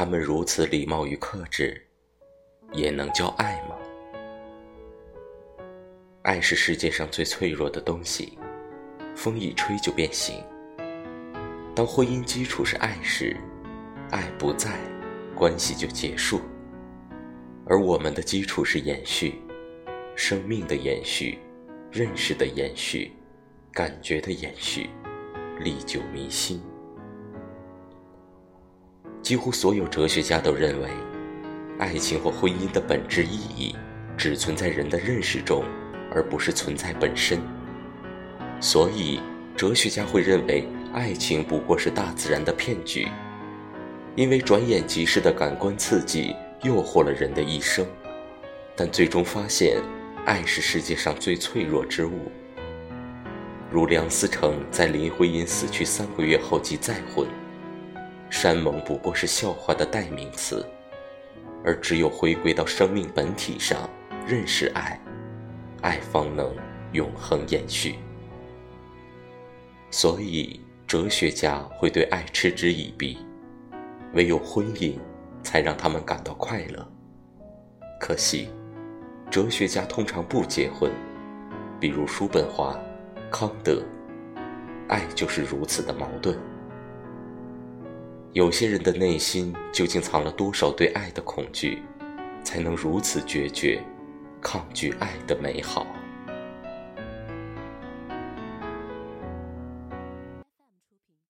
他们如此礼貌与克制，也能叫爱吗？爱是世界上最脆弱的东西，风一吹就变形。当婚姻基础是爱时，爱不在，关系就结束。而我们的基础是延续，生命的延续，认识的延续，感觉的延续，历久弥新。几乎所有哲学家都认为，爱情或婚姻的本质意义只存在人的认识中，而不是存在本身。所以，哲学家会认为爱情不过是大自然的骗局，因为转眼即逝的感官刺激。诱惑了人的一生，但最终发现，爱是世界上最脆弱之物。如梁思成在林徽因死去三个月后即再婚，山盟不过是笑话的代名词，而只有回归到生命本体上，认识爱，爱方能永恒延续。所以，哲学家会对爱嗤之以鼻，唯有婚姻。才让他们感到快乐。可惜，哲学家通常不结婚，比如叔本华、康德。爱就是如此的矛盾。有些人的内心究竟藏了多少对爱的恐惧，才能如此决绝，抗拒爱的美好？